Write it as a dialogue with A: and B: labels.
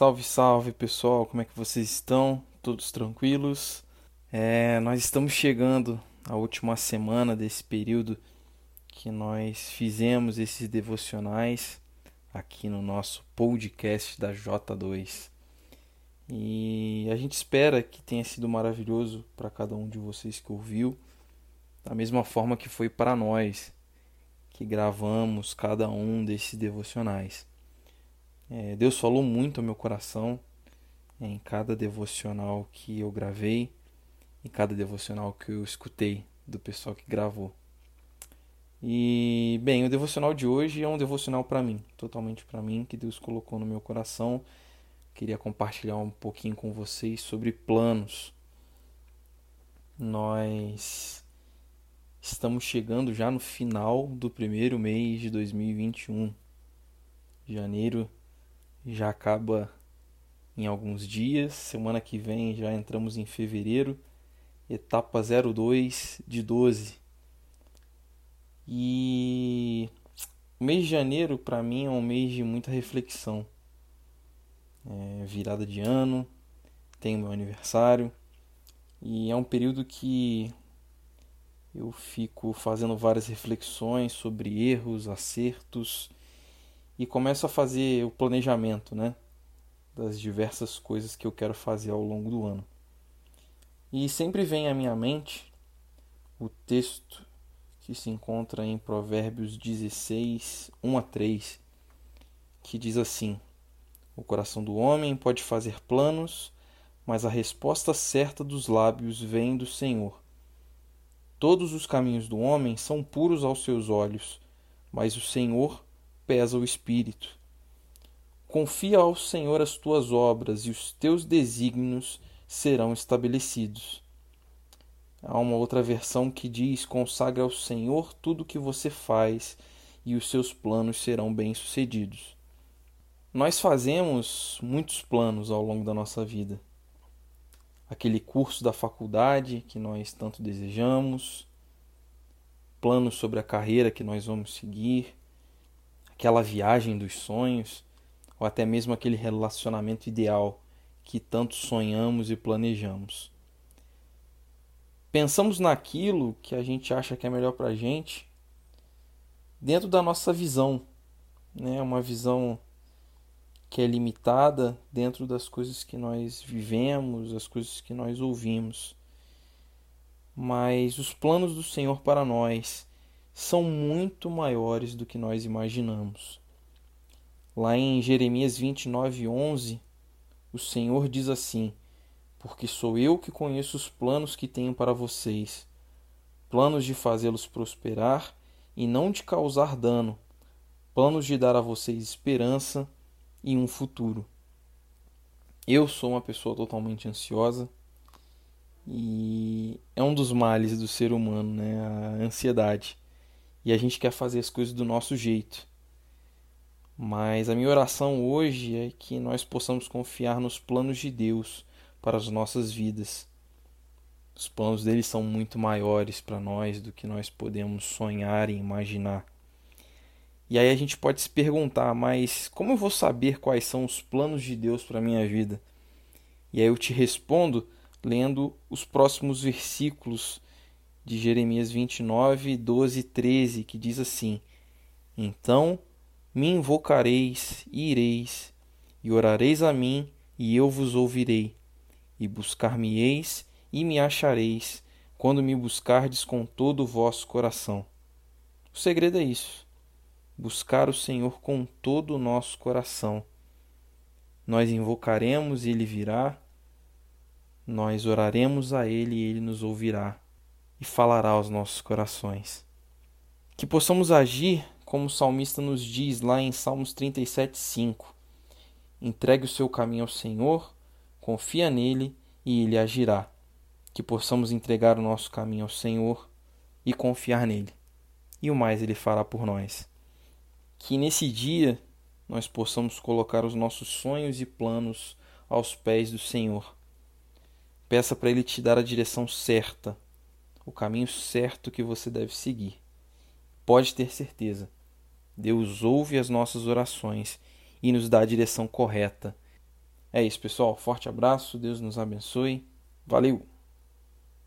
A: Salve, salve pessoal, como é que vocês estão? Todos tranquilos? É, nós estamos chegando à última semana desse período que nós fizemos esses devocionais aqui no nosso podcast da J2. E a gente espera que tenha sido maravilhoso para cada um de vocês que ouviu, da mesma forma que foi para nós que gravamos cada um desses devocionais. É, Deus falou muito ao meu coração em cada devocional que eu gravei, em cada devocional que eu escutei do pessoal que gravou. E, bem, o devocional de hoje é um devocional para mim, totalmente para mim, que Deus colocou no meu coração. Queria compartilhar um pouquinho com vocês sobre planos. Nós estamos chegando já no final do primeiro mês de 2021. Janeiro já acaba em alguns dias. Semana que vem já entramos em fevereiro, etapa 02 de 12. E o mês de janeiro para mim é um mês de muita reflexão. É virada de ano, tem meu aniversário e é um período que eu fico fazendo várias reflexões sobre erros, acertos e começo a fazer o planejamento, né, das diversas coisas que eu quero fazer ao longo do ano. E sempre vem à minha mente o texto que se encontra em Provérbios 16, 1 a 3, que diz assim: O coração do homem pode fazer planos, mas a resposta certa dos lábios vem do Senhor. Todos os caminhos do homem são puros aos seus olhos, mas o Senhor pesa o espírito. Confia ao Senhor as tuas obras e os teus desígnios serão estabelecidos. Há uma outra versão que diz: consagra ao Senhor tudo o que você faz e os seus planos serão bem-sucedidos. Nós fazemos muitos planos ao longo da nossa vida. Aquele curso da faculdade que nós tanto desejamos, planos sobre a carreira que nós vamos seguir, aquela viagem dos sonhos, ou até mesmo aquele relacionamento ideal que tanto sonhamos e planejamos. Pensamos naquilo que a gente acha que é melhor para a gente dentro da nossa visão, né? uma visão que é limitada dentro das coisas que nós vivemos, as coisas que nós ouvimos. Mas os planos do Senhor para nós são muito maiores do que nós imaginamos. Lá em Jeremias 29, 11, o Senhor diz assim: Porque sou eu que conheço os planos que tenho para vocês, planos de fazê-los prosperar e não de causar dano, planos de dar a vocês esperança e um futuro. Eu sou uma pessoa totalmente ansiosa e é um dos males do ser humano, né? A ansiedade e a gente quer fazer as coisas do nosso jeito. Mas a minha oração hoje é que nós possamos confiar nos planos de Deus para as nossas vidas. Os planos dele são muito maiores para nós do que nós podemos sonhar e imaginar. E aí a gente pode se perguntar, mas como eu vou saber quais são os planos de Deus para a minha vida? E aí eu te respondo lendo os próximos versículos de Jeremias 29, 12 e 13, que diz assim: Então me invocareis e ireis, e orareis a mim, e eu vos ouvirei, e buscar-me-eis e me achareis, quando me buscardes com todo o vosso coração. O segredo é isso: buscar o Senhor com todo o nosso coração. Nós invocaremos e ele virá, nós oraremos a ele e ele nos ouvirá e falará aos nossos corações. Que possamos agir como o salmista nos diz lá em Salmos 37:5. Entregue o seu caminho ao Senhor, confia nele e ele agirá. Que possamos entregar o nosso caminho ao Senhor e confiar nele. E o mais ele fará por nós. Que nesse dia nós possamos colocar os nossos sonhos e planos aos pés do Senhor. Peça para ele te dar a direção certa o caminho certo que você deve seguir. Pode ter certeza, Deus ouve as nossas orações e nos dá a direção correta É isso, pessoal. Forte abraço, Deus nos abençoe. Valeu!